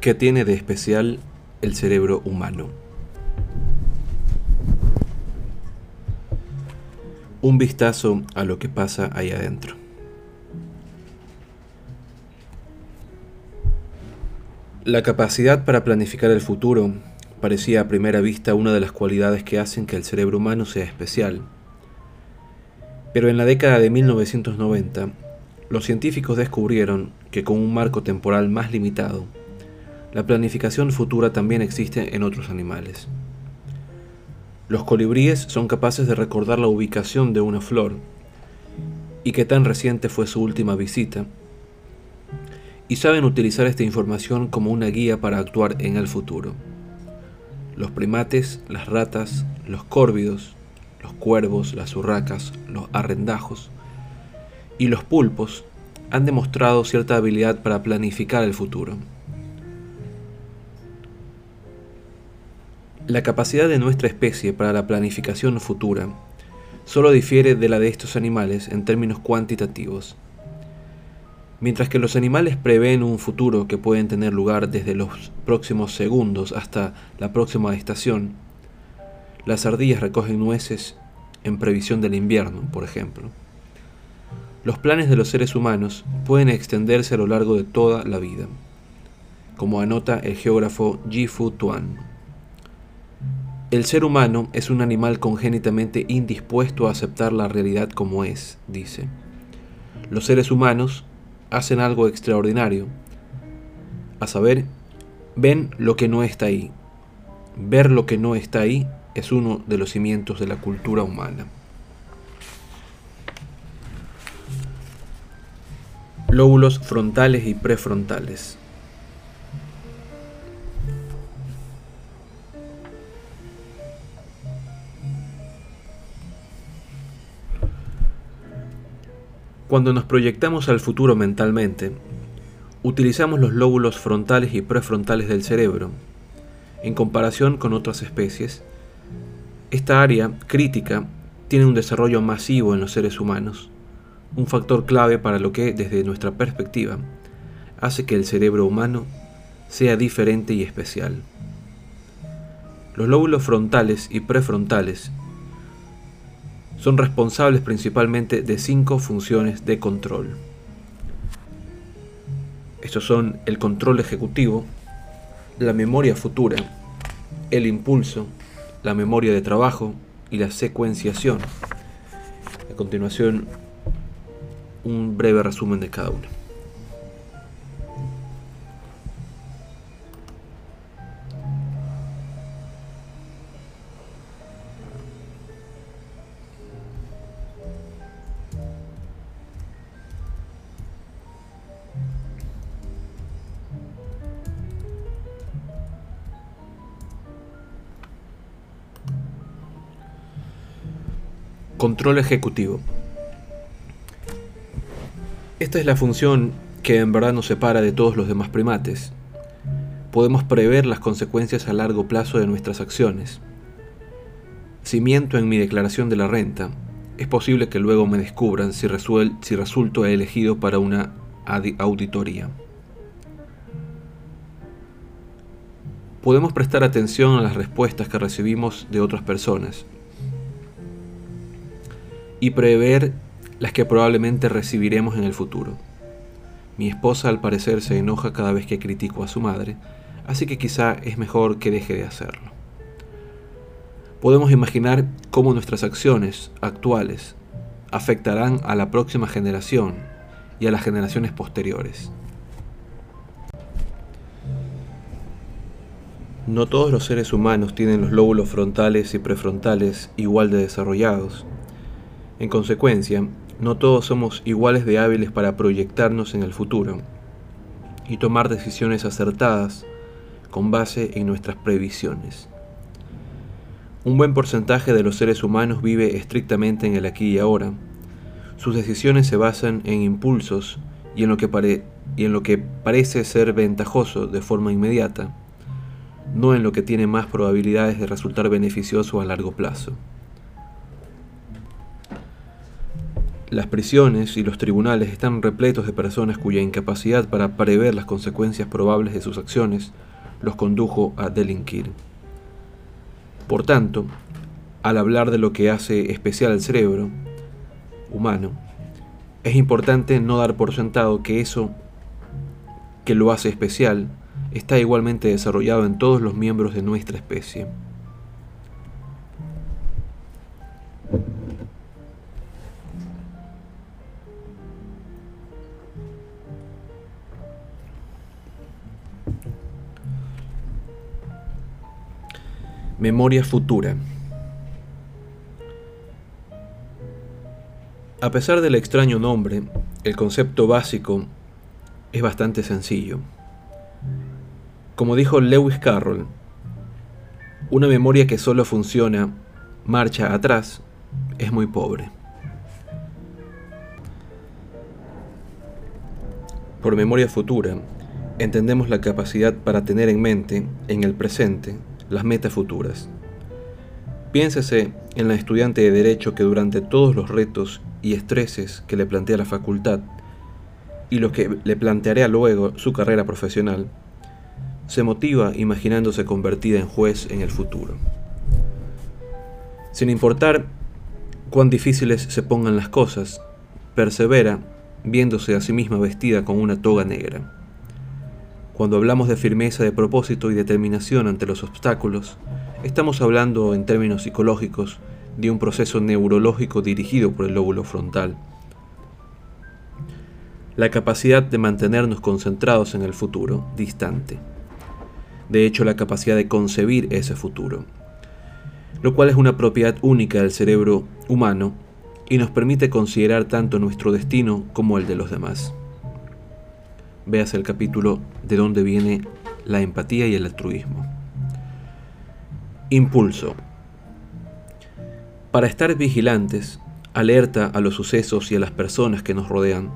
¿Qué tiene de especial el cerebro humano? Un vistazo a lo que pasa ahí adentro. La capacidad para planificar el futuro parecía a primera vista una de las cualidades que hacen que el cerebro humano sea especial. Pero en la década de 1990, los científicos descubrieron que con un marco temporal más limitado, la planificación futura también existe en otros animales. Los colibríes son capaces de recordar la ubicación de una flor y qué tan reciente fue su última visita, y saben utilizar esta información como una guía para actuar en el futuro. Los primates, las ratas, los córvidos, los cuervos, las urracas, los arrendajos y los pulpos han demostrado cierta habilidad para planificar el futuro. La capacidad de nuestra especie para la planificación futura solo difiere de la de estos animales en términos cuantitativos. Mientras que los animales prevén un futuro que pueden tener lugar desde los próximos segundos hasta la próxima estación, las ardillas recogen nueces en previsión del invierno, por ejemplo. Los planes de los seres humanos pueden extenderse a lo largo de toda la vida, como anota el geógrafo Ji-Fu Tuan. El ser humano es un animal congénitamente indispuesto a aceptar la realidad como es, dice. Los seres humanos hacen algo extraordinario. A saber, ven lo que no está ahí. Ver lo que no está ahí es uno de los cimientos de la cultura humana. Lóbulos frontales y prefrontales. Cuando nos proyectamos al futuro mentalmente, utilizamos los lóbulos frontales y prefrontales del cerebro. En comparación con otras especies, esta área crítica tiene un desarrollo masivo en los seres humanos, un factor clave para lo que, desde nuestra perspectiva, hace que el cerebro humano sea diferente y especial. Los lóbulos frontales y prefrontales son responsables principalmente de cinco funciones de control. Estos son el control ejecutivo, la memoria futura, el impulso, la memoria de trabajo y la secuenciación. A continuación, un breve resumen de cada uno. Control ejecutivo. Esta es la función que en verdad nos separa de todos los demás primates. Podemos prever las consecuencias a largo plazo de nuestras acciones. Si miento en mi declaración de la renta, es posible que luego me descubran si, si resulto elegido para una auditoría. Podemos prestar atención a las respuestas que recibimos de otras personas y prever las que probablemente recibiremos en el futuro. Mi esposa al parecer se enoja cada vez que critico a su madre, así que quizá es mejor que deje de hacerlo. Podemos imaginar cómo nuestras acciones actuales afectarán a la próxima generación y a las generaciones posteriores. No todos los seres humanos tienen los lóbulos frontales y prefrontales igual de desarrollados, en consecuencia, no todos somos iguales de hábiles para proyectarnos en el futuro y tomar decisiones acertadas con base en nuestras previsiones. Un buen porcentaje de los seres humanos vive estrictamente en el aquí y ahora. Sus decisiones se basan en impulsos y en lo que, y en lo que parece ser ventajoso de forma inmediata, no en lo que tiene más probabilidades de resultar beneficioso a largo plazo. Las prisiones y los tribunales están repletos de personas cuya incapacidad para prever las consecuencias probables de sus acciones los condujo a delinquir. Por tanto, al hablar de lo que hace especial al cerebro humano, es importante no dar por sentado que eso que lo hace especial está igualmente desarrollado en todos los miembros de nuestra especie. Memoria futura. A pesar del extraño nombre, el concepto básico es bastante sencillo. Como dijo Lewis Carroll, una memoria que solo funciona marcha atrás es muy pobre. Por memoria futura, entendemos la capacidad para tener en mente, en el presente, las metas futuras. Piénsese en la estudiante de Derecho que durante todos los retos y estreses que le plantea la facultad y los que le planteará luego su carrera profesional, se motiva imaginándose convertida en juez en el futuro. Sin importar cuán difíciles se pongan las cosas, persevera viéndose a sí misma vestida con una toga negra. Cuando hablamos de firmeza de propósito y determinación ante los obstáculos, estamos hablando en términos psicológicos de un proceso neurológico dirigido por el lóbulo frontal. La capacidad de mantenernos concentrados en el futuro, distante. De hecho, la capacidad de concebir ese futuro, lo cual es una propiedad única del cerebro humano y nos permite considerar tanto nuestro destino como el de los demás veas el capítulo de dónde viene la empatía y el altruismo. Impulso. Para estar vigilantes, alerta a los sucesos y a las personas que nos rodean,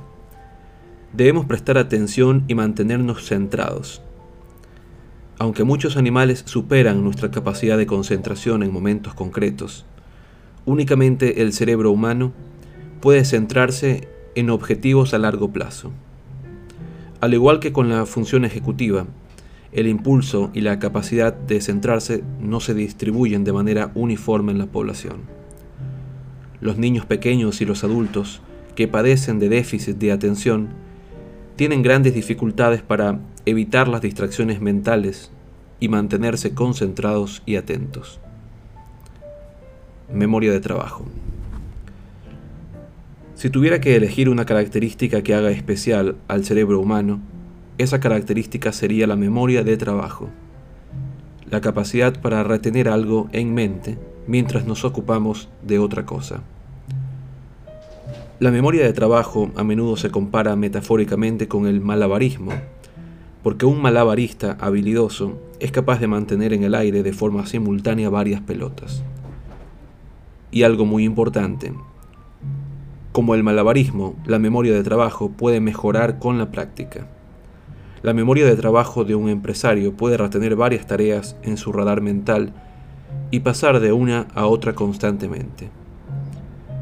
debemos prestar atención y mantenernos centrados. Aunque muchos animales superan nuestra capacidad de concentración en momentos concretos, únicamente el cerebro humano puede centrarse en objetivos a largo plazo. Al igual que con la función ejecutiva, el impulso y la capacidad de centrarse no se distribuyen de manera uniforme en la población. Los niños pequeños y los adultos que padecen de déficit de atención tienen grandes dificultades para evitar las distracciones mentales y mantenerse concentrados y atentos. Memoria de trabajo. Si tuviera que elegir una característica que haga especial al cerebro humano, esa característica sería la memoria de trabajo, la capacidad para retener algo en mente mientras nos ocupamos de otra cosa. La memoria de trabajo a menudo se compara metafóricamente con el malabarismo, porque un malabarista habilidoso es capaz de mantener en el aire de forma simultánea varias pelotas. Y algo muy importante, como el malabarismo, la memoria de trabajo puede mejorar con la práctica. La memoria de trabajo de un empresario puede retener varias tareas en su radar mental y pasar de una a otra constantemente.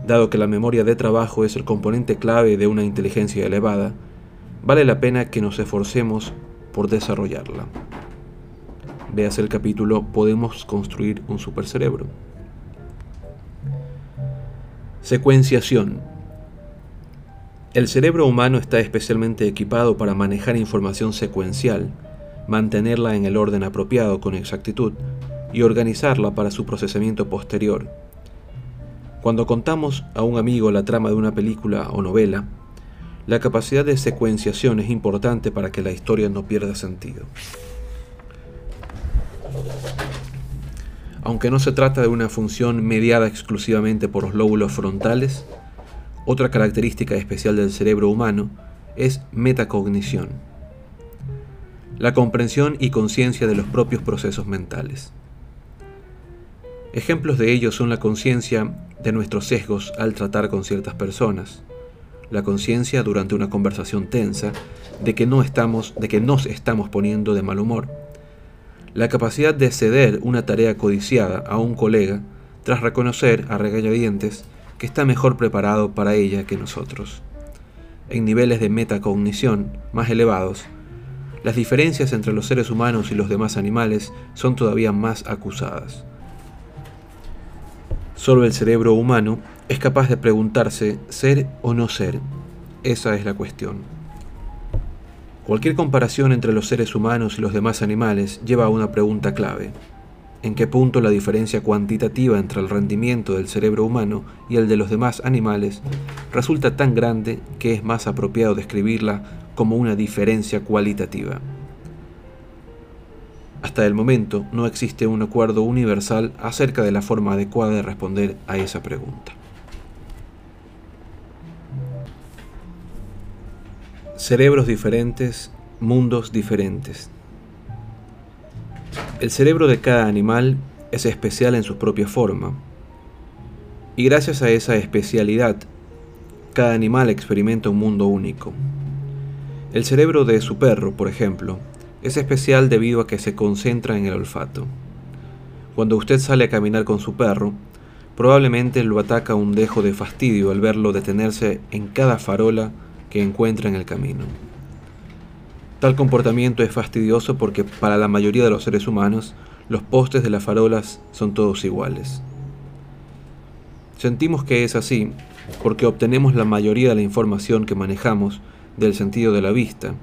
Dado que la memoria de trabajo es el componente clave de una inteligencia elevada, vale la pena que nos esforcemos por desarrollarla. Veas el capítulo Podemos construir un supercerebro. Secuenciación el cerebro humano está especialmente equipado para manejar información secuencial, mantenerla en el orden apropiado con exactitud y organizarla para su procesamiento posterior. Cuando contamos a un amigo la trama de una película o novela, la capacidad de secuenciación es importante para que la historia no pierda sentido. Aunque no se trata de una función mediada exclusivamente por los lóbulos frontales, otra característica especial del cerebro humano es metacognición, la comprensión y conciencia de los propios procesos mentales. Ejemplos de ello son la conciencia de nuestros sesgos al tratar con ciertas personas, la conciencia durante una conversación tensa de que no estamos, de que nos estamos poniendo de mal humor, la capacidad de ceder una tarea codiciada a un colega tras reconocer a regañadientes que está mejor preparado para ella que nosotros. En niveles de metacognición más elevados, las diferencias entre los seres humanos y los demás animales son todavía más acusadas. Solo el cerebro humano es capaz de preguntarse ser o no ser. Esa es la cuestión. Cualquier comparación entre los seres humanos y los demás animales lleva a una pregunta clave. ¿En qué punto la diferencia cuantitativa entre el rendimiento del cerebro humano y el de los demás animales resulta tan grande que es más apropiado describirla como una diferencia cualitativa? Hasta el momento no existe un acuerdo universal acerca de la forma adecuada de responder a esa pregunta. Cerebros diferentes, mundos diferentes. El cerebro de cada animal es especial en su propia forma. Y gracias a esa especialidad, cada animal experimenta un mundo único. El cerebro de su perro, por ejemplo, es especial debido a que se concentra en el olfato. Cuando usted sale a caminar con su perro, probablemente lo ataca un dejo de fastidio al verlo detenerse en cada farola que encuentra en el camino. Tal comportamiento es fastidioso porque para la mayoría de los seres humanos los postes de las farolas son todos iguales. Sentimos que es así porque obtenemos la mayoría de la información que manejamos del sentido de la vista,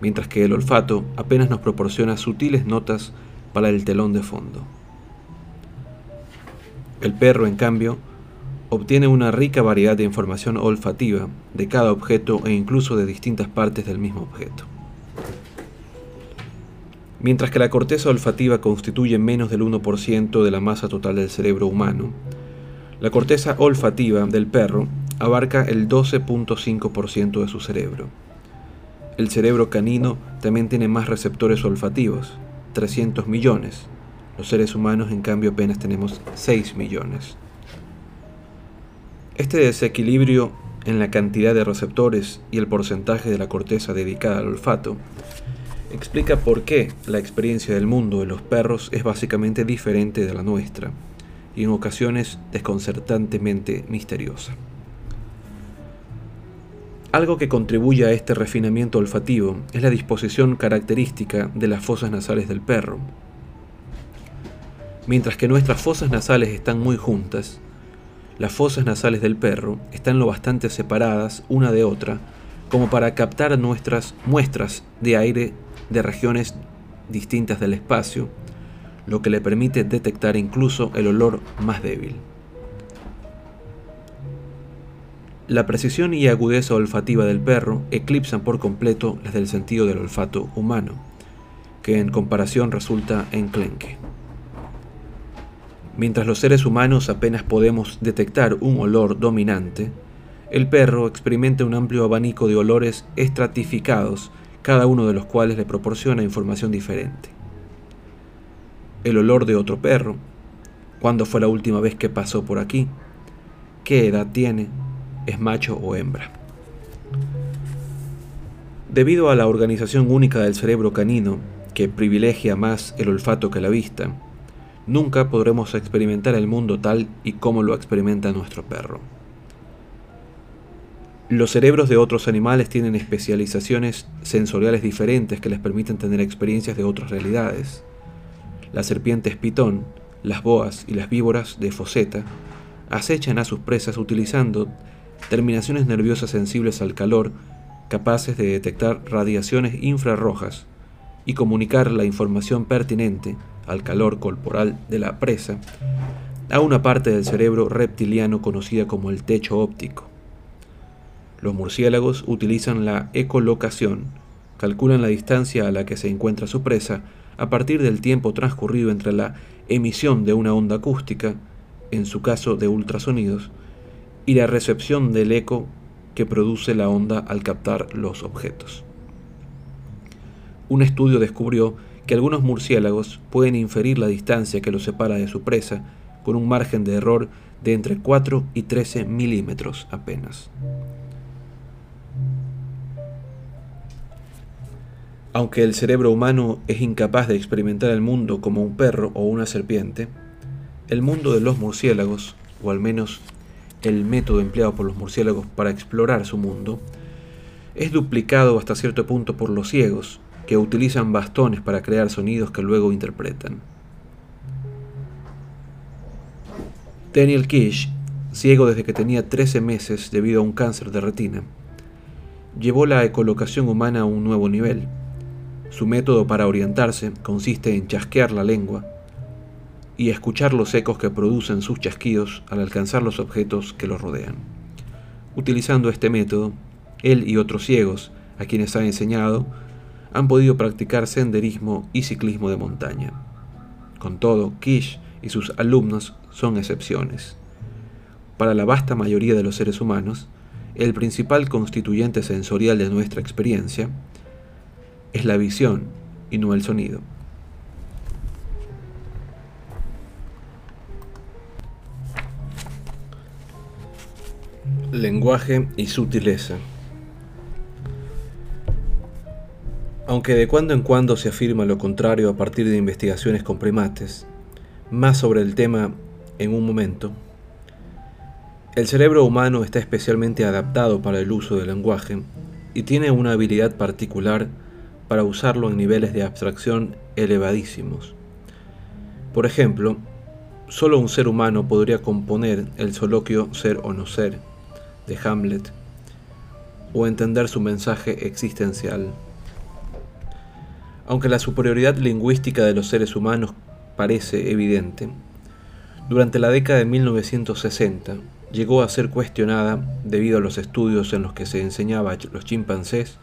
mientras que el olfato apenas nos proporciona sutiles notas para el telón de fondo. El perro, en cambio, obtiene una rica variedad de información olfativa de cada objeto e incluso de distintas partes del mismo objeto. Mientras que la corteza olfativa constituye menos del 1% de la masa total del cerebro humano, la corteza olfativa del perro abarca el 12.5% de su cerebro. El cerebro canino también tiene más receptores olfativos, 300 millones. Los seres humanos en cambio apenas tenemos 6 millones. Este desequilibrio en la cantidad de receptores y el porcentaje de la corteza dedicada al olfato explica por qué la experiencia del mundo de los perros es básicamente diferente de la nuestra y en ocasiones desconcertantemente misteriosa. Algo que contribuye a este refinamiento olfativo es la disposición característica de las fosas nasales del perro. Mientras que nuestras fosas nasales están muy juntas, las fosas nasales del perro están lo bastante separadas una de otra como para captar nuestras muestras de aire de regiones distintas del espacio, lo que le permite detectar incluso el olor más débil. La precisión y agudeza olfativa del perro eclipsan por completo las del sentido del olfato humano, que en comparación resulta enclenque. Mientras los seres humanos apenas podemos detectar un olor dominante, el perro experimenta un amplio abanico de olores estratificados, cada uno de los cuales le proporciona información diferente. El olor de otro perro, cuándo fue la última vez que pasó por aquí, qué edad tiene, es macho o hembra. Debido a la organización única del cerebro canino, que privilegia más el olfato que la vista, nunca podremos experimentar el mundo tal y como lo experimenta nuestro perro. Los cerebros de otros animales tienen especializaciones sensoriales diferentes que les permiten tener experiencias de otras realidades. Las serpientes pitón, las boas y las víboras de foseta acechan a sus presas utilizando terminaciones nerviosas sensibles al calor capaces de detectar radiaciones infrarrojas y comunicar la información pertinente al calor corporal de la presa, a una parte del cerebro reptiliano conocida como el techo óptico. Los murciélagos utilizan la ecolocación, calculan la distancia a la que se encuentra su presa a partir del tiempo transcurrido entre la emisión de una onda acústica, en su caso de ultrasonidos, y la recepción del eco que produce la onda al captar los objetos. Un estudio descubrió que algunos murciélagos pueden inferir la distancia que los separa de su presa con un margen de error de entre 4 y 13 milímetros apenas. Aunque el cerebro humano es incapaz de experimentar el mundo como un perro o una serpiente, el mundo de los murciélagos, o al menos el método empleado por los murciélagos para explorar su mundo, es duplicado hasta cierto punto por los ciegos, que utilizan bastones para crear sonidos que luego interpretan. Daniel Kish, ciego desde que tenía 13 meses debido a un cáncer de retina, llevó la ecolocación humana a un nuevo nivel. Su método para orientarse consiste en chasquear la lengua y escuchar los ecos que producen sus chasquidos al alcanzar los objetos que los rodean. Utilizando este método, él y otros ciegos, a quienes ha enseñado, han podido practicar senderismo y ciclismo de montaña. Con todo, Kish y sus alumnos son excepciones. Para la vasta mayoría de los seres humanos, el principal constituyente sensorial de nuestra experiencia es la visión y no el sonido. Lenguaje y sutileza. Aunque de cuando en cuando se afirma lo contrario a partir de investigaciones con primates, más sobre el tema en un momento, el cerebro humano está especialmente adaptado para el uso del lenguaje y tiene una habilidad particular para usarlo en niveles de abstracción elevadísimos. Por ejemplo, solo un ser humano podría componer el soloquio ser o no ser de Hamlet o entender su mensaje existencial. Aunque la superioridad lingüística de los seres humanos parece evidente, durante la década de 1960 llegó a ser cuestionada debido a los estudios en los que se enseñaba a los chimpancés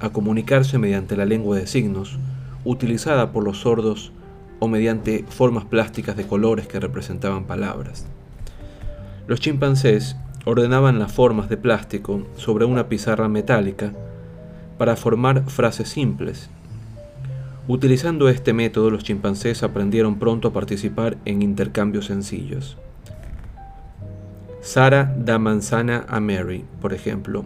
a comunicarse mediante la lengua de signos, utilizada por los sordos o mediante formas plásticas de colores que representaban palabras. Los chimpancés ordenaban las formas de plástico sobre una pizarra metálica para formar frases simples Utilizando este método, los chimpancés aprendieron pronto a participar en intercambios sencillos. Sara da manzana a Mary, por ejemplo.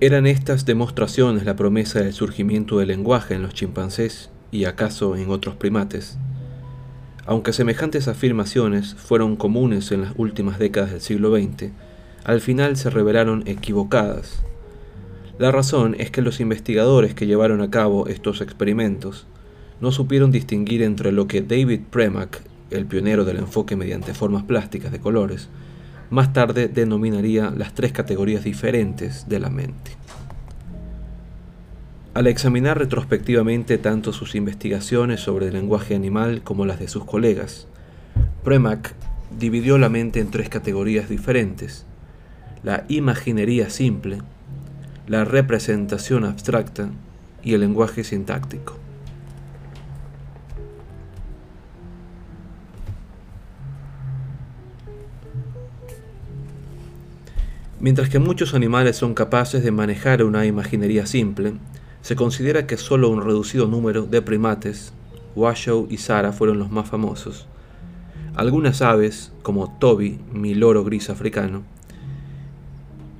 ¿Eran estas demostraciones la promesa del surgimiento del lenguaje en los chimpancés y acaso en otros primates? Aunque semejantes afirmaciones fueron comunes en las últimas décadas del siglo XX, al final se revelaron equivocadas la razón es que los investigadores que llevaron a cabo estos experimentos no supieron distinguir entre lo que David Premack, el pionero del enfoque mediante formas plásticas de colores, más tarde denominaría las tres categorías diferentes de la mente. Al examinar retrospectivamente tanto sus investigaciones sobre el lenguaje animal como las de sus colegas, Premack dividió la mente en tres categorías diferentes. La imaginería simple, la representación abstracta y el lenguaje sintáctico. Mientras que muchos animales son capaces de manejar una imaginería simple, se considera que solo un reducido número de primates, Washoe y Sara fueron los más famosos. Algunas aves, como Toby, mi loro gris africano,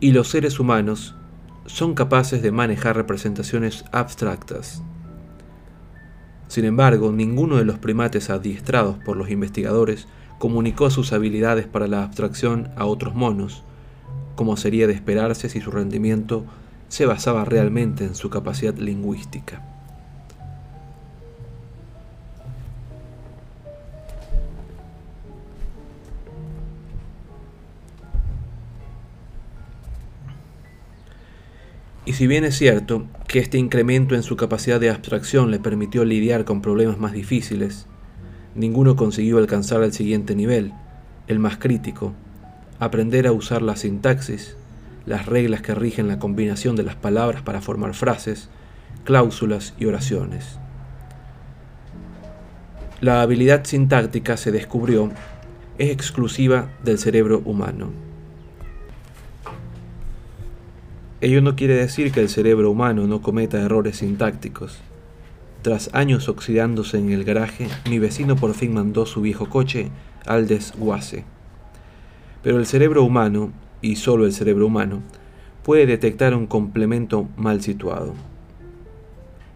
y los seres humanos son capaces de manejar representaciones abstractas. Sin embargo, ninguno de los primates adiestrados por los investigadores comunicó sus habilidades para la abstracción a otros monos, como sería de esperarse si su rendimiento se basaba realmente en su capacidad lingüística. Y si bien es cierto que este incremento en su capacidad de abstracción le permitió lidiar con problemas más difíciles, ninguno consiguió alcanzar el siguiente nivel, el más crítico, aprender a usar la sintaxis, las reglas que rigen la combinación de las palabras para formar frases, cláusulas y oraciones. La habilidad sintáctica se descubrió es exclusiva del cerebro humano. Ello no quiere decir que el cerebro humano no cometa errores sintácticos. Tras años oxidándose en el garaje, mi vecino por fin mandó su viejo coche al desguace. Pero el cerebro humano, y solo el cerebro humano, puede detectar un complemento mal situado.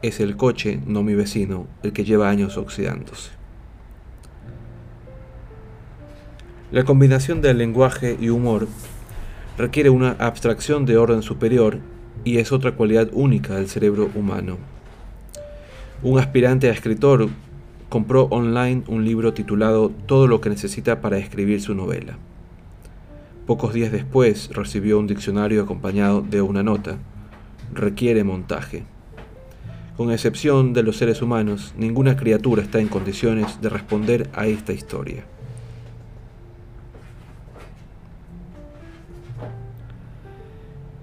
Es el coche, no mi vecino, el que lleva años oxidándose. La combinación del lenguaje y humor requiere una abstracción de orden superior y es otra cualidad única del cerebro humano. Un aspirante a escritor compró online un libro titulado Todo lo que necesita para escribir su novela. Pocos días después recibió un diccionario acompañado de una nota. Requiere montaje. Con excepción de los seres humanos, ninguna criatura está en condiciones de responder a esta historia.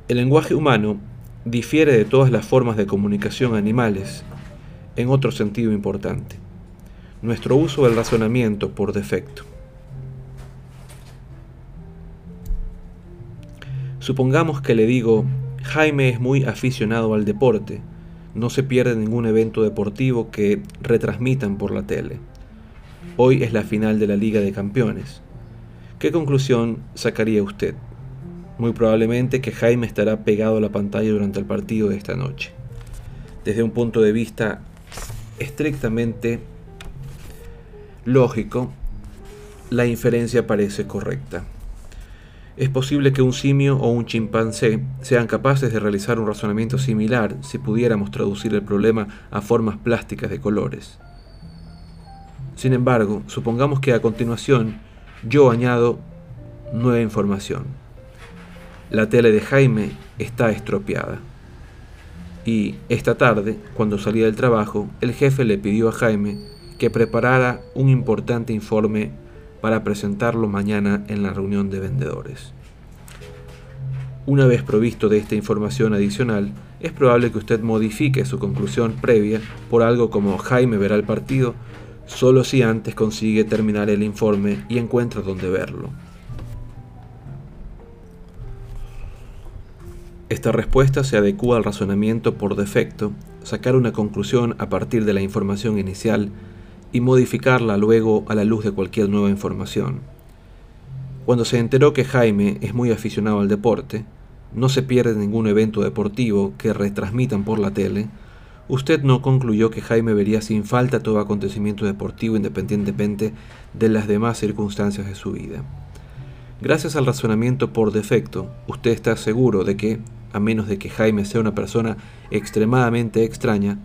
El lenguaje humano difiere de todas las formas de comunicación animales en otro sentido importante, nuestro uso del razonamiento por defecto. Supongamos que le digo, Jaime es muy aficionado al deporte, no se pierde ningún evento deportivo que retransmitan por la tele. Hoy es la final de la Liga de Campeones. ¿Qué conclusión sacaría usted? Muy probablemente que Jaime estará pegado a la pantalla durante el partido de esta noche. Desde un punto de vista estrictamente lógico, la inferencia parece correcta. Es posible que un simio o un chimpancé sean capaces de realizar un razonamiento similar si pudiéramos traducir el problema a formas plásticas de colores. Sin embargo, supongamos que a continuación yo añado nueva información. La tele de Jaime está estropeada. Y esta tarde, cuando salía del trabajo, el jefe le pidió a Jaime que preparara un importante informe para presentarlo mañana en la reunión de vendedores. Una vez provisto de esta información adicional, es probable que usted modifique su conclusión previa por algo como Jaime verá el partido solo si antes consigue terminar el informe y encuentra dónde verlo. Esta respuesta se adecua al razonamiento por defecto, sacar una conclusión a partir de la información inicial y modificarla luego a la luz de cualquier nueva información. Cuando se enteró que Jaime es muy aficionado al deporte, no se pierde ningún evento deportivo que retransmitan por la tele, usted no concluyó que Jaime vería sin falta todo acontecimiento deportivo independientemente de las demás circunstancias de su vida. Gracias al razonamiento por defecto, usted está seguro de que, a menos de que Jaime sea una persona extremadamente extraña,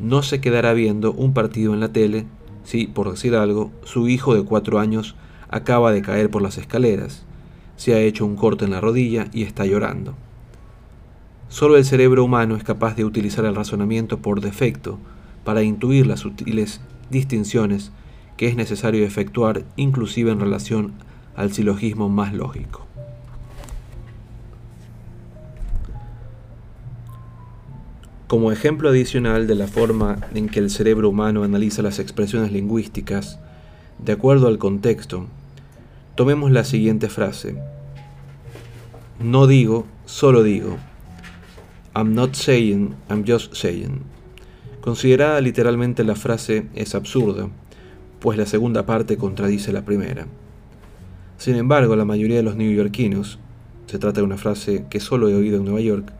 no se quedará viendo un partido en la tele si, por decir algo, su hijo de cuatro años acaba de caer por las escaleras, se ha hecho un corte en la rodilla y está llorando. Solo el cerebro humano es capaz de utilizar el razonamiento por defecto para intuir las sutiles distinciones que es necesario efectuar inclusive en relación al silogismo más lógico. Como ejemplo adicional de la forma en que el cerebro humano analiza las expresiones lingüísticas, de acuerdo al contexto, tomemos la siguiente frase. No digo, solo digo. I'm not saying, I'm just saying. Considerada literalmente la frase es absurda, pues la segunda parte contradice la primera. Sin embargo, la mayoría de los neoyorquinos, se trata de una frase que solo he oído en Nueva York,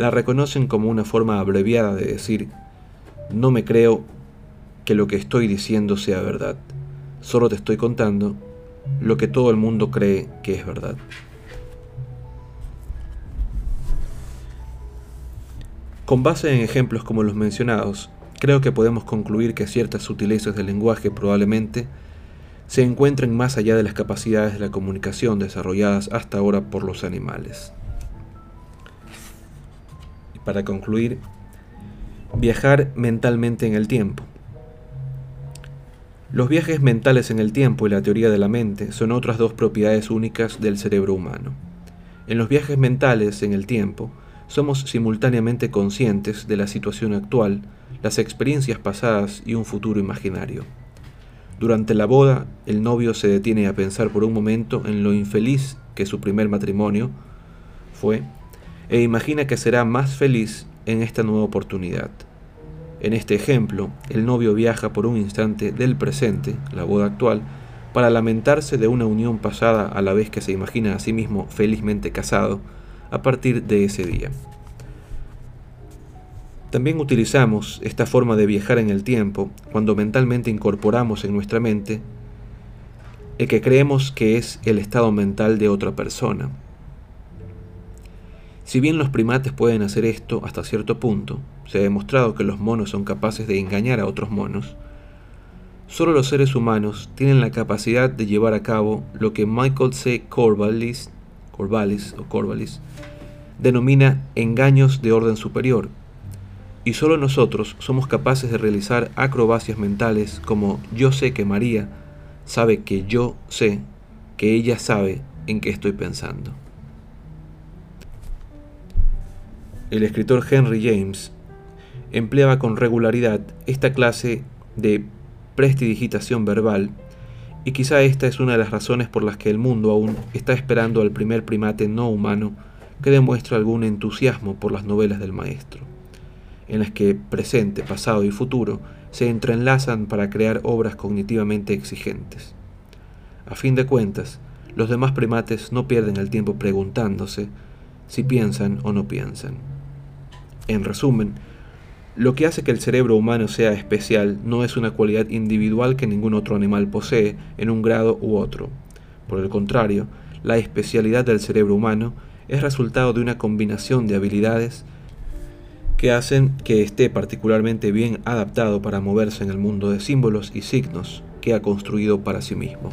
la reconocen como una forma abreviada de decir, no me creo que lo que estoy diciendo sea verdad, solo te estoy contando lo que todo el mundo cree que es verdad. Con base en ejemplos como los mencionados, creo que podemos concluir que ciertas sutilezas del lenguaje probablemente se encuentren más allá de las capacidades de la comunicación desarrolladas hasta ahora por los animales para concluir, viajar mentalmente en el tiempo. Los viajes mentales en el tiempo y la teoría de la mente son otras dos propiedades únicas del cerebro humano. En los viajes mentales en el tiempo, somos simultáneamente conscientes de la situación actual, las experiencias pasadas y un futuro imaginario. Durante la boda, el novio se detiene a pensar por un momento en lo infeliz que su primer matrimonio fue e imagina que será más feliz en esta nueva oportunidad. En este ejemplo, el novio viaja por un instante del presente, la boda actual, para lamentarse de una unión pasada a la vez que se imagina a sí mismo felizmente casado a partir de ese día. También utilizamos esta forma de viajar en el tiempo cuando mentalmente incorporamos en nuestra mente el que creemos que es el estado mental de otra persona. Si bien los primates pueden hacer esto hasta cierto punto, se ha demostrado que los monos son capaces de engañar a otros monos, solo los seres humanos tienen la capacidad de llevar a cabo lo que Michael C. Corvallis, Corvallis, o Corvallis denomina engaños de orden superior, y solo nosotros somos capaces de realizar acrobacias mentales como yo sé que María sabe que yo sé que ella sabe en qué estoy pensando. El escritor Henry James empleaba con regularidad esta clase de prestidigitación verbal y quizá esta es una de las razones por las que el mundo aún está esperando al primer primate no humano que demuestre algún entusiasmo por las novelas del maestro, en las que presente, pasado y futuro se entrelazan para crear obras cognitivamente exigentes. A fin de cuentas, los demás primates no pierden el tiempo preguntándose si piensan o no piensan. En resumen, lo que hace que el cerebro humano sea especial no es una cualidad individual que ningún otro animal posee en un grado u otro. Por el contrario, la especialidad del cerebro humano es resultado de una combinación de habilidades que hacen que esté particularmente bien adaptado para moverse en el mundo de símbolos y signos que ha construido para sí mismo.